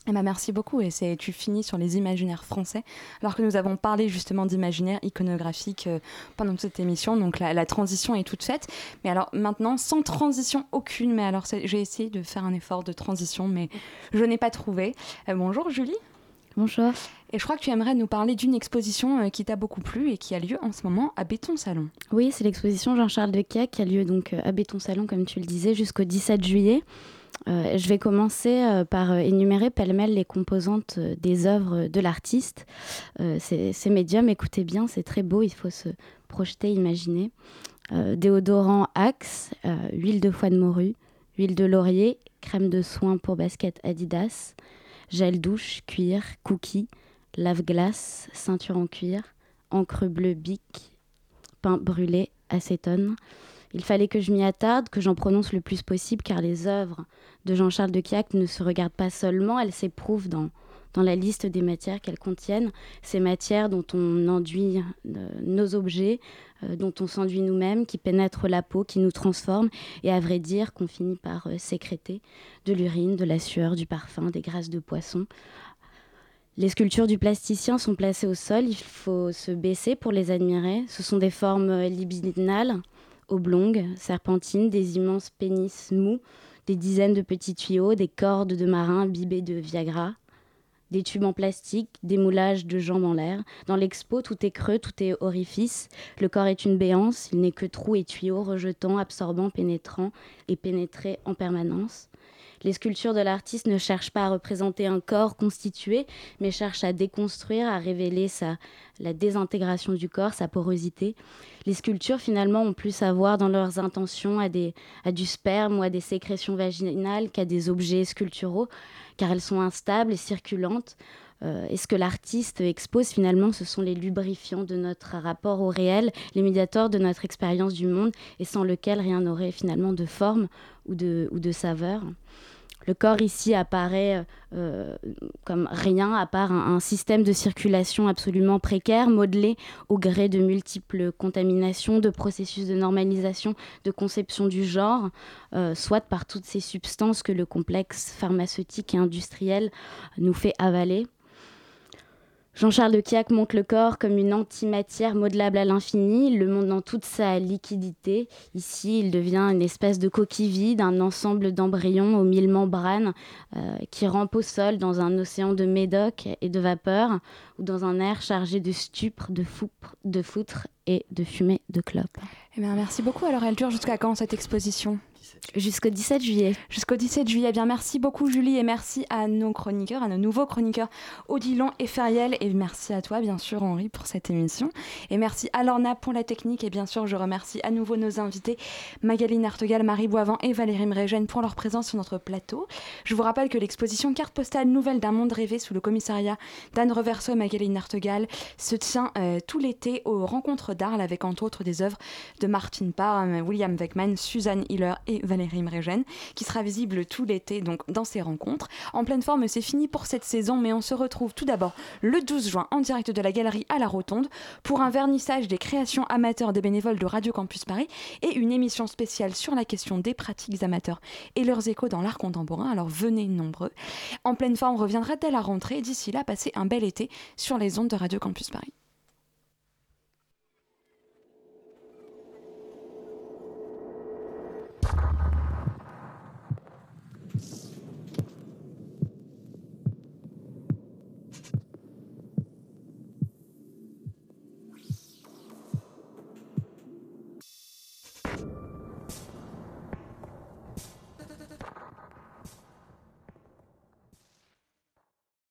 Eh ben, merci beaucoup et c'est tu finis sur les imaginaires français alors que nous avons parlé justement d'imaginaire iconographique euh, pendant toute cette émission donc la, la transition est toute faite mais alors maintenant sans transition aucune mais alors j'ai essayé de faire un effort de transition mais je n'ai pas trouvé Euh, bonjour Julie Bonjour. Et je crois que tu aimerais nous parler d'une exposition euh, qui t'a beaucoup plu et qui a lieu en ce moment à Béton Salon Oui, c'est l'exposition Jean-Charles Dequet qui a lieu donc euh, à Béton Salon, comme tu le disais, jusqu'au 17 juillet. Euh, je vais commencer par énumérer pêle-mêle les composantes des œuvres de l'artiste. Euh, c'est c'est médium, écoutez bien, c'est très beau, il faut se projeter, imaginer. Déodorant Axe, huile de foie de morue, huile de laurier, crème de soin pour basket Adidas, gel douche, cuir, cookies, lave-glace, ceinture en cuir, encre bleue bic, pain brûlé, acétone. Il fallait que je m'y attarde, que j'en prononce le plus possible, car les œuvres de Jean-Charles de Quiac ne se regardent pas seulement, elles s'éprouvent dans, dans la liste des matières qu'elles contiennent, ces matières dont on enduit euh, nos objets, euh, dont on s'enduit nous-mêmes, qui pénètrent la peau, qui nous transforment, et à vrai dire qu'on finit par euh, sécréter de l'urine, de la sueur, du parfum, des graisses de poisson. Les sculptures du plasticien sont placées au sol, il faut se baisser pour les admirer. Ce sont des formes euh, libidinales, oblongues, serpentines, des immenses pénis mous, des dizaines de petits tuyaux, des cordes de marins imbibées de Viagra, des tubes en plastique, des moulages de jambes en l'air. Dans l'expo, tout est creux, tout est orifice. Le corps est une béance, il n'est que trous et tuyaux, rejetant, absorbant, pénétrant et pénétré en permanence. Les sculptures de l'artiste ne cherchent pas à représenter un corps constitué, mais cherchent à déconstruire, à révéler la désintégration du corps, sa porosité. Les sculptures, finalement, ont plus à voir dans leurs intentions à, du sperme ou à des sécrétions vaginales qu'à des objets sculpturaux, car elles sont instables et circulantes. Euh, et ce que l'artiste expose finalement, ce sont les lubrifiants de notre rapport au réel, les médiateurs de notre expérience du monde, et sans lequel rien n'aurait finalement de forme ou de saveur. Le corps ici apparaît euh, comme rien à part un, système de circulation absolument précaire, modelé au gré de multiples contaminations, de processus de normalisation, de conception du genre, euh, soit par toutes ces substances que le complexe pharmaceutique et industriel nous fait avaler. Jean-Charles de Quiac montre le corps comme une antimatière modelable à l'infini, le monde dans toute sa liquidité. Ici, il devient une espèce de coquille vide, un ensemble d'embryons aux mille membranes euh, qui rampent au sol dans un océan de médoc et de vapeur, ou dans un air chargé de stupre, de, foutre, de foutre et de fumée de clope. Eh bien, merci beaucoup. Alors, elle dure jusqu'à quand cette exposition? Jusqu'au 17 juillet. Jusqu'au 17 juillet. Eh bien, merci beaucoup Julie et merci à nos chroniqueurs, à nos nouveaux chroniqueurs Odilon et Feriel et merci à toi bien sûr Henri pour cette émission et merci à Lorna pour la technique et bien sûr je remercie à nouveau nos invités Magaline Artegal, Marie Boivin et Valérie Mrégène pour leur présence sur notre plateau. Je vous rappelle que l'exposition carte postale nouvelle d'un monde rêvé sous le commissariat d'Anne Reverso et Magaline Artegal se tient euh, tout l'été aux rencontres d'Arles avec entre autres des œuvres de Martin Parr, William Weckman, Suzanne Hiller Valérie Mrégène, qui sera visible tout l'été donc dans ces rencontres. En pleine forme, c'est fini pour cette saison, mais on se retrouve tout d'abord le 12 juin en direct de la galerie à la Rotonde pour un vernissage des créations amateurs des bénévoles de Radio Campus Paris et une émission spéciale sur la question des pratiques amateurs et leurs échos dans l'art contemporain. Alors venez nombreux. En pleine forme reviendra dès la rentrée. D'ici là, passez un bel été sur les ondes de Radio Campus Paris.